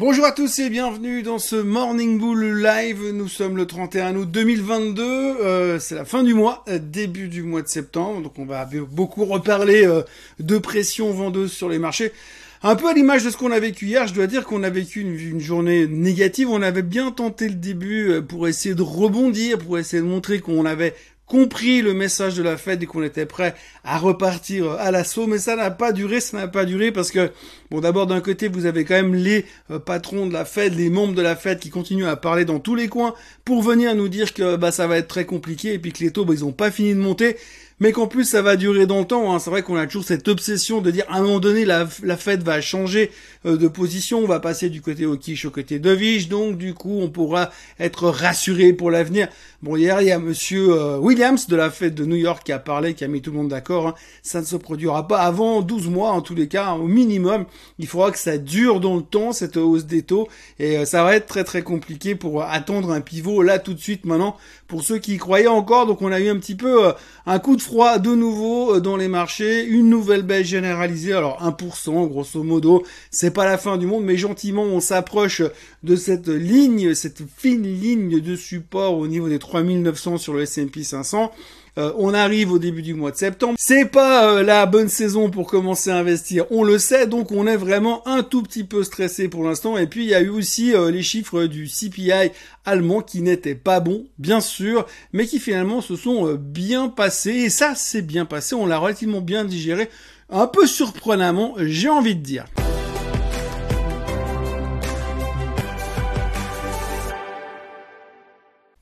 Bonjour à tous et bienvenue dans ce Morning Bull Live. Nous sommes le 31 août 2022. Euh, c'est la fin du mois, euh, début du mois de septembre. Donc on va beaucoup reparler euh, de pression vendeuse sur les marchés. Un peu à l'image de ce qu'on a vécu hier, je dois dire qu'on a vécu une, une, journée négative. On avait bien tenté le début pour essayer de rebondir, pour essayer de montrer qu'on avait compris le message de la fête et qu'on était prêt à repartir à l'assaut, mais ça n'a pas duré, ça n'a pas duré parce que, bon, d'abord d'un côté, vous avez quand même les euh, patrons de la fête, les membres de la fête qui continuent à parler dans tous les coins pour venir nous dire que bah ça va être très compliqué et puis que les taux, ils ont pas fini de monter mais qu'en plus ça va durer dans le temps. Hein. C'est vrai qu'on a toujours cette obsession de dire à un moment donné la, la fête va changer euh, de position, on va passer du côté quiche au côté Dovich, donc du coup on pourra être rassuré pour l'avenir. Bon hier il y a Monsieur euh, Williams de la fête de New York qui a parlé, qui a mis tout le monde d'accord. Hein. Ça ne se produira pas avant 12 mois en tous les cas, au minimum. Il faudra que ça dure dans le temps cette hausse des taux et euh, ça va être très très compliqué pour attendre un pivot là tout de suite maintenant pour ceux qui y croyaient encore. Donc on a eu un petit peu un coup de froid de nouveau euh, dans les marchés, une nouvelle baisse généralisée, alors 1% grosso modo, c'est pas la fin du monde, mais gentiment on s'approche de cette ligne, cette fine ligne de support au niveau des 3900 sur le S&P 500. Euh, on arrive au début du mois de septembre. C'est pas euh, la bonne saison pour commencer à investir, on le sait, donc on est vraiment un tout petit peu stressé pour l'instant. Et puis il y a eu aussi euh, les chiffres du CPI allemand qui n'étaient pas bons, bien sûr, mais qui finalement se sont bien passés. Et ça, c'est bien passé, on l'a relativement bien digéré, un peu surprenamment, j'ai envie de dire.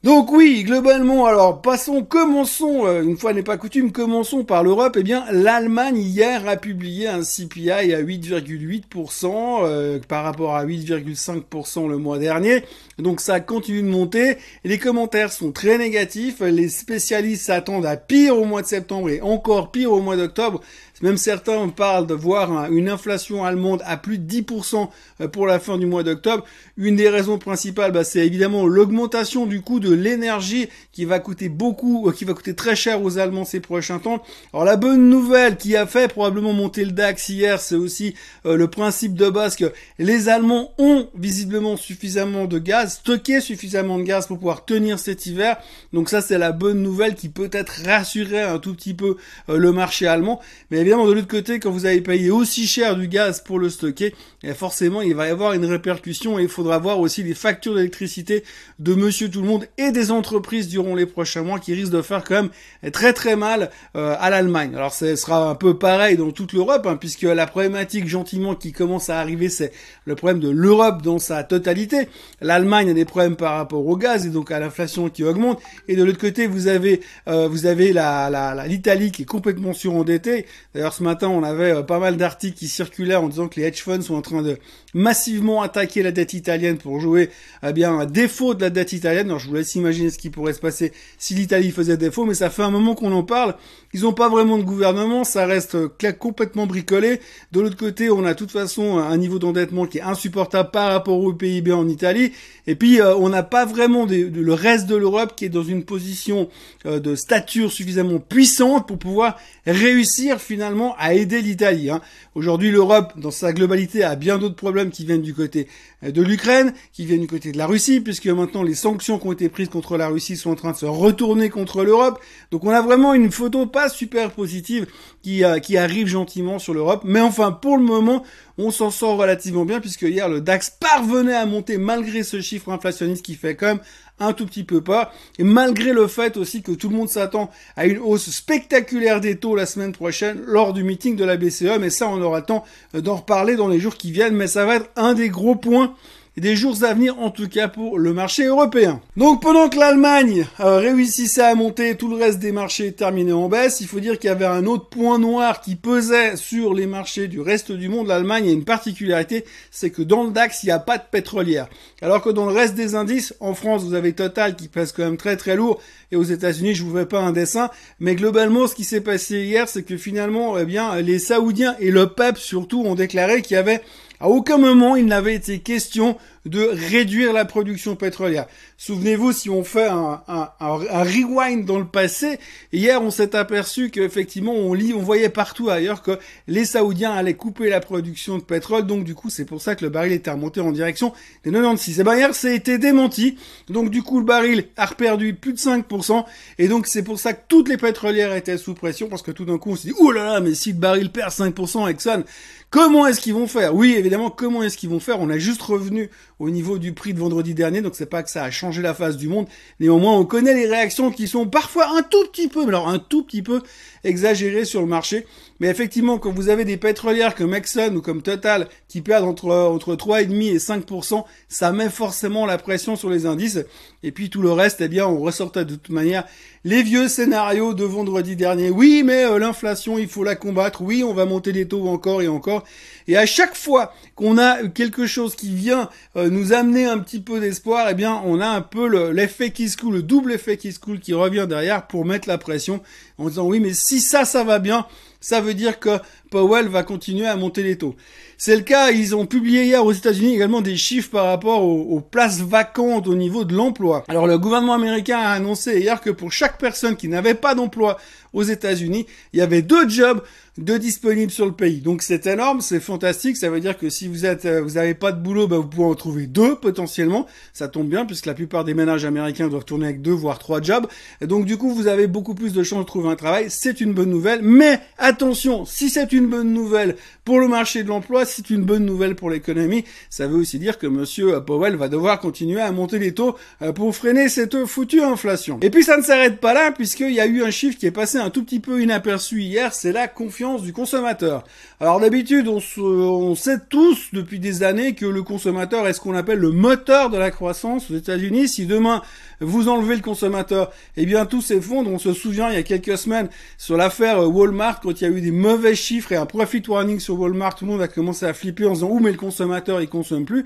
Donc oui, globalement, alors passons, commençons, euh, une fois n'est pas coutume, commençons par l'Europe. Eh bien, l'Allemagne hier a publié un CPI à 8,8% euh, par rapport à 8,5% le mois dernier. Donc ça continue de monter. Les commentaires sont très négatifs. Les spécialistes s'attendent à pire au mois de septembre et encore pire au mois d'octobre. Même certains parlent de voir une inflation allemande à plus de 10% euh, pour la fin du mois d'octobre. Une des raisons principales, bah, c'est évidemment l'augmentation du coût de l'énergie qui va coûter beaucoup, euh, qui va coûter très cher aux Allemands ces prochains temps. Alors la bonne nouvelle qui a fait probablement monter le DAX hier, c'est aussi euh, le principe de base que les Allemands ont visiblement suffisamment de gaz, stocké suffisamment de gaz pour pouvoir tenir cet hiver. Donc ça c'est la bonne nouvelle qui peut-être rassurer un tout petit peu le marché allemand. Mais évidemment, de l'autre côté, quand vous avez payé aussi cher du gaz pour le stocker, eh, forcément, il va y avoir une répercussion et il faudra voir aussi les factures d'électricité de monsieur tout le monde et des entreprises durant les prochains mois qui risquent de faire quand même très très mal euh, à l'Allemagne. Alors, ce sera un peu pareil dans toute l'Europe, hein, puisque la problématique gentiment qui commence à arriver, c'est le problème de l'Europe dans sa totalité. L'Allemagne a des problèmes par rapport au gaz et donc à l'inflation qui augmente. Et de l'autre côté, vous avez euh, vous avez la l'Italie qui est complètement surendettée. D'ailleurs, ce matin, on avait euh, pas mal d'articles qui circulaient en disant que les hedge funds sont en train de massivement attaquer la dette italienne pour jouer eh bien un défaut de la dette italienne. Alors, je vous laisse imaginer ce qui pourrait se passer si l'Italie faisait défaut, mais ça fait un moment qu'on en parle. Ils n'ont pas vraiment de gouvernement, ça reste euh, complètement bricolé. De l'autre côté, on a de toute façon un niveau d'endettement qui est insupportable par rapport au PIB en Italie. Et puis, euh, on n'a pas vraiment le reste de l'Europe qui est dans une position de stature suffisamment puissante pour pouvoir réussir finalement à aider l'Italie. Hein. Aujourd'hui, l'Europe, dans sa globalité, a bien d'autres problèmes qui viennent du côté euh, de l'Ukraine, qui viennent du côté de la Russie, puisque maintenant les sanctions qui ont été prises contre la Russie sont en train de se retourner contre l'Europe. Donc on a vraiment une photo pas super positive qui, euh, qui arrive gentiment sur l'Europe. Mais enfin, pour le moment, on s'en sort relativement bien, puisque hier, le DAX parvenait à monter malgré ce chiffre inflationniste qui fait quand même un tout petit peu pas. Et malgré le fait aussi que tout le monde s'attend à une hausse spectaculaire des taux la semaine prochaine lors du meeting de la BCE, mais ça on aura temps d'en reparler dans les jours qui viennent, mais ça va être un des gros points des jours à venir en tout cas pour le marché européen. Donc pendant que l'Allemagne euh, réussissait à monter, tout le reste des marchés terminait en baisse. Il faut dire qu'il y avait un autre point noir qui pesait sur les marchés du reste du monde. L'Allemagne a une particularité, c'est que dans le DAX, il n'y a pas de pétrolière. Alors que dans le reste des indices, en France, vous avez Total qui pèse quand même très très lourd, et aux États-Unis, je vous fais pas un dessin, mais globalement, ce qui s'est passé hier, c'est que finalement, eh bien, les Saoudiens et le PEP surtout ont déclaré qu'il y avait à aucun moment il n'avait été question de réduire la production pétrolière. Souvenez-vous, si on fait un, un, un, rewind dans le passé, hier on s'est aperçu qu'effectivement on lit, on voyait partout ailleurs que les Saoudiens allaient couper la production de pétrole, donc du coup c'est pour ça que le baril était remonté en direction des 96. Et ben hier ça a été démenti, donc du coup le baril a reperdu plus de 5%, et donc c'est pour ça que toutes les pétrolières étaient sous pression, parce que tout d'un coup on s'est dit, oh là là, mais si le baril perd 5%, Exxon, Comment est-ce qu'ils vont faire? Oui, évidemment, comment est-ce qu'ils vont faire? On a juste revenu au niveau du prix de vendredi dernier, donc c'est pas que ça a changé la face du monde. Néanmoins, on connaît les réactions qui sont parfois un tout petit peu, alors un tout petit peu exagérées sur le marché. Mais effectivement, quand vous avez des pétrolières comme Exxon ou comme Total qui perdent entre entre 3,5 et 5%, ça met forcément la pression sur les indices. Et puis tout le reste, eh bien, on ressortait de toute manière les vieux scénarios de vendredi dernier. Oui, mais euh, l'inflation, il faut la combattre. Oui, on va monter les taux encore et encore. Et à chaque fois qu'on a quelque chose qui vient euh, nous amener un petit peu d'espoir, eh bien, on a un peu l'effet qui se coule, le double effet qui se coule qui revient derrière pour mettre la pression en disant oui, mais si ça, ça va bien, ça veut dire que Powell va continuer à monter les taux. C'est le cas, ils ont publié hier aux États-Unis également des chiffres par rapport aux, places vacantes au niveau de l'emploi. Alors le gouvernement américain a annoncé hier que pour chaque personne qui n'avait pas d'emploi aux États-Unis, il y avait deux jobs de disponibles sur le pays. Donc c'est énorme, c'est fantastique. Ça veut dire que si vous êtes, euh, vous n'avez pas de boulot, bah, vous pouvez en trouver deux potentiellement. Ça tombe bien puisque la plupart des ménages américains doivent tourner avec deux voire trois jobs. Donc du coup, vous avez beaucoup plus de chances de trouver un travail. C'est une bonne nouvelle. Mais attention, si c'est une bonne nouvelle pour le marché de l'emploi, c'est une bonne nouvelle pour l'économie. Ça veut aussi dire que Monsieur Powell va devoir continuer à monter les taux euh, pour freiner cette foutue inflation. Et puis ça ne s'arrête pas là puisqu'il y a eu un chiffre qui est passé un tout petit peu inaperçu hier. C'est la confiance du consommateur. Alors d'habitude, on, on, sait tous depuis des années que le consommateur est ce qu'on appelle le moteur de la croissance aux États-Unis. Si demain vous enlevez le consommateur, eh bien tout s'effondre. On se souvient il y a quelques semaines sur l'affaire Walmart quand il y a eu des mauvais chiffres et un profit warning sur Walmart, tout le monde a commencé à flipper en disant où mais le consommateur il consomme plus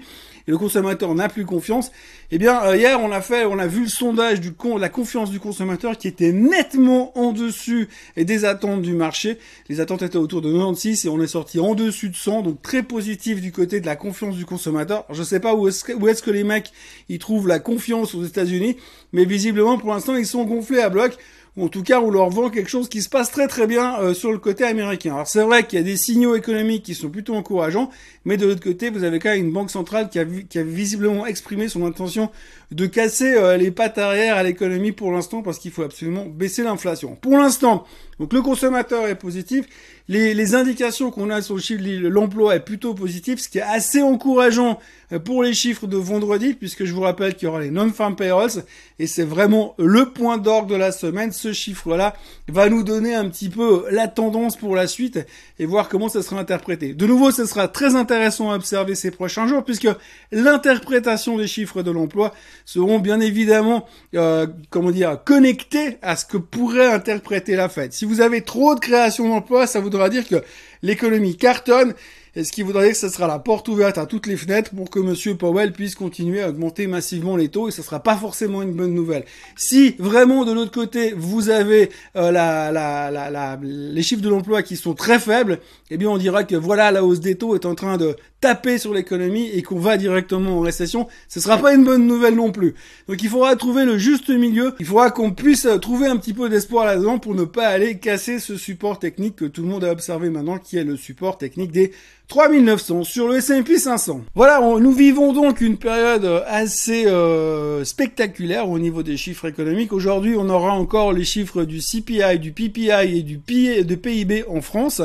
et le consommateur n'a plus confiance. Eh bien euh, hier on a fait, on a vu le sondage du con, la confiance du consommateur qui était nettement en dessus et des attentes du marché. Les attentes étaient autour de 96 et on est sorti en dessus de 100, donc très positif du côté de la confiance du consommateur. Je sais pas où est-ce que, où est-ce que les mecs ils trouvent la confiance aux États-Unis, mais visiblement pour l'instant ils sont gonflés à bloc en tout cas on leur vend quelque chose qui se passe très très bien euh, sur le côté américain. Alors c'est vrai qu'il y a des signaux économiques qui sont plutôt encourageants, mais de l'autre côté vous avez quand même une banque centrale qui a, qui a visiblement exprimé son intention de casser euh, les pattes arrière à l'économie pour l'instant parce qu'il faut absolument baisser l'inflation. Pour l'instant, donc le consommateur est positif, les, les indications qu'on a sur le chiffre de l'emploi est plutôt positif, ce qui est assez encourageant euh, pour les chiffres de vendredi, puisque je vous rappelle qu'il y aura les non-farm payrolls, et c'est vraiment le point d'orgue de la semaine. Ce chiffre-là va nous donner un petit peu la tendance pour la suite et voir comment ça sera interprété. De nouveau, ce sera très intéressant à observer ces prochains jours, puisque l'interprétation des chiffres de l'emploi seront bien évidemment, euh, comment dire, connectés à ce que pourrait interpréter la Fed. Vous avez trop de création d'emplois, ça voudra dire que l'économie cartonne et ce qui voudrait dire que ce sera la porte ouverte à toutes les fenêtres pour que Monsieur Powell puisse continuer à augmenter massivement les taux et ce sera pas forcément une bonne nouvelle. Si vraiment de l'autre côté vous avez euh, la, la, la, les chiffres de l'emploi qui sont très faibles, eh bien on dira que voilà la hausse des taux est en train de taper sur l'économie et qu'on va directement en récession. Ce sera pas une bonne nouvelle non plus. Donc il faudra trouver le juste milieu. Il faudra qu'on puisse trouver un petit peu d'espoir là-dedans pour ne pas aller casser ce support technique que tout le monde a observé maintenant, qui est le support technique des 3900 sur le S&P 500. Voilà, nous vivons donc une période assez euh, spectaculaire au niveau des chiffres économiques. Aujourd'hui, on aura encore les chiffres du CPI, du PPI et du PIB en France.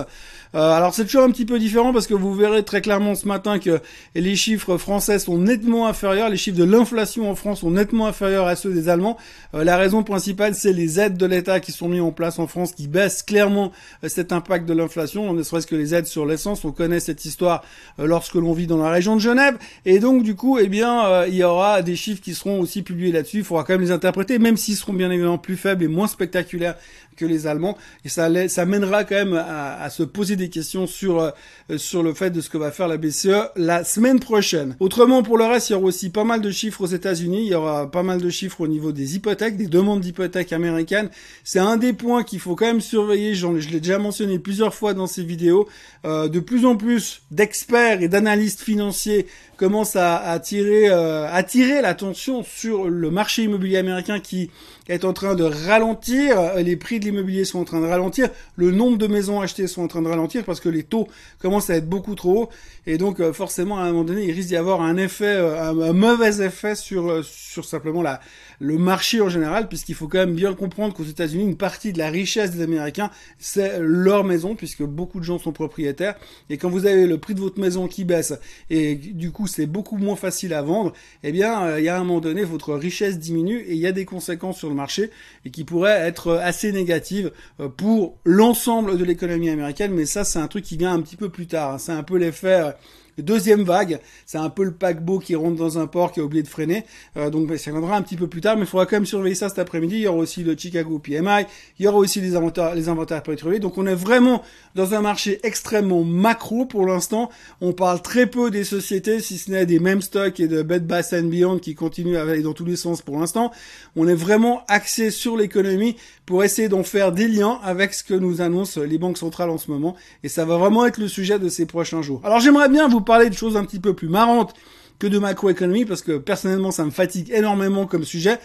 Euh, alors c'est toujours un petit peu différent parce que vous verrez très clairement ce matin que les chiffres français sont nettement inférieurs, les chiffres de l'inflation en France sont nettement inférieurs à ceux des Allemands. Euh, la raison principale, c'est les aides de l'État qui sont mises en place en France qui baissent clairement euh, cet impact de l'inflation, ne serait-ce que les aides sur l'essence. On connaît cette histoire lorsque l'on vit dans la région de Genève. Et donc du coup, eh bien, il y aura des chiffres qui seront aussi publiés là-dessus. Il faudra quand même les interpréter, même s'ils seront bien évidemment plus faibles et moins spectaculaires que les Allemands. Et ça, ça mènera quand même à, à se poser des questions sur euh, sur le fait de ce que va faire la BCE la semaine prochaine. Autrement, pour le reste, il y aura aussi pas mal de chiffres aux États-Unis. Il y aura pas mal de chiffres au niveau des hypothèques, des demandes d'hypothèques américaines. C'est un des points qu'il faut quand même surveiller. je l'ai déjà mentionné plusieurs fois dans ces vidéos. Euh, de plus en plus d'experts et d'analystes financiers commence à attirer, euh, attirer l'attention sur le marché immobilier américain qui est en train de ralentir, les prix de l'immobilier sont en train de ralentir, le nombre de maisons achetées sont en train de ralentir parce que les taux commencent à être beaucoup trop hauts. Et donc euh, forcément à un moment donné il risque d'y avoir un effet, euh, un, mauvais effet sur sur simplement la le marché en général puisqu'il faut quand même bien comprendre qu'aux États-Unis une partie de la richesse des Américains c'est leur maison puisque beaucoup de gens sont propriétaires et quand vous avez le prix de votre maison qui baisse et du coup c'est beaucoup moins facile à vendre, eh bien il y a un moment donné votre richesse diminue et il y a des conséquences sur le marché et qui pourraient être assez négatives pour l'ensemble de l'économie américaine mais ça c'est un truc qui vient un petit peu plus tard, hein. c'est un peu l'effet Deuxième vague, c'est un peu le paquebot qui rentre dans un port qui a oublié de freiner. Euh, donc ben, ça viendra un petit peu plus tard, mais il faudra quand même surveiller ça cet après-midi. Il y aura aussi le Chicago PMI, il y aura aussi les inventaires, les inventaires pétroliers. Donc on est vraiment dans un marché extrêmement macro pour l'instant. On parle très peu des sociétés, si ce n'est des mêmes stocks et de Bed Bath Beyond qui continuent à aller dans tous les sens pour l'instant. On est vraiment axé sur l'économie pour essayer d'en faire des liens avec ce que nous annoncent les banques centrales en ce moment. Et ça va vraiment être le sujet de ces prochains jours. Alors j'aimerais bien vous parler de choses un petit peu plus marrantes que de macroéconomie parce que personnellement ça me fatigue énormément comme sujet.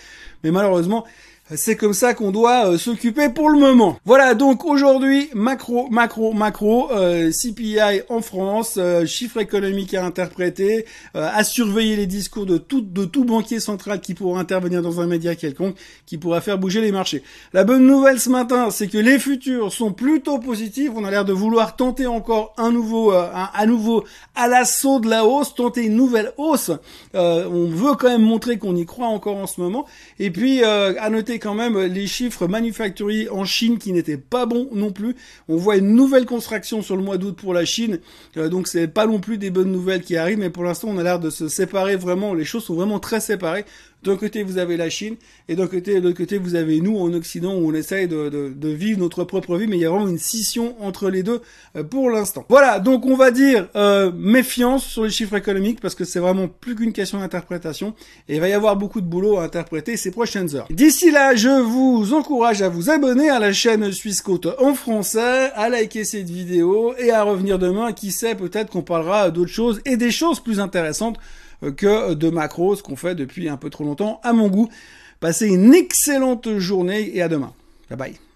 Mais malheureusement, c'est comme ça qu'on doit euh, s'occuper pour le moment. Voilà, donc aujourd'hui, macro, macro, macro, euh, CPI en France, euh, chiffre économique à interpréter, à surveiller les discours de tout, de tout banquier central qui pourra intervenir dans un média quelconque, qui pourra faire bouger les marchés. La bonne nouvelle ce matin, c'est que les futurs sont plutôt positifs. On a l'air de vouloir tenter encore un nouveau, un, à nouveau à l'assaut de la hausse, tenter une nouvelle hausse. on veut quand même montrer qu'on y croit encore en ce moment. Et puis, à noter quand même les chiffres manufacturiers en Chine qui n'étaient pas bons non plus. On voit une nouvelle construction sur le mois d'août pour la Chine, euh, donc c'est pas non plus des bonnes nouvelles qui arrivent, mais pour l'instant on a l'air de se séparer vraiment. Les choses sont vraiment très séparées. D'un côté, vous avez la Chine, et d'un côté, de l'autre côté, vous avez nous en Occident où on essaye de, de, de, vivre notre propre vie, mais il y a vraiment une scission entre les deux euh, pour l'instant. Voilà, donc on va dire euh, méfiance sur les chiffres économiques parce que c'est vraiment plus qu'une question d'interprétation, et il va y avoir beaucoup de boulot à interpréter ces prochaines heures. D'ici là, je vous encourage à vous abonner à la chaîne Suisse Côte en français, à liker cette vidéo et à revenir demain. Qui sait, peut-être qu'on parlera d'autres choses et des choses plus intéressantes que de macro, ce qu'on fait depuis un peu trop longtemps à mon goût. Passez une excellente journée et à demain. Bye bye.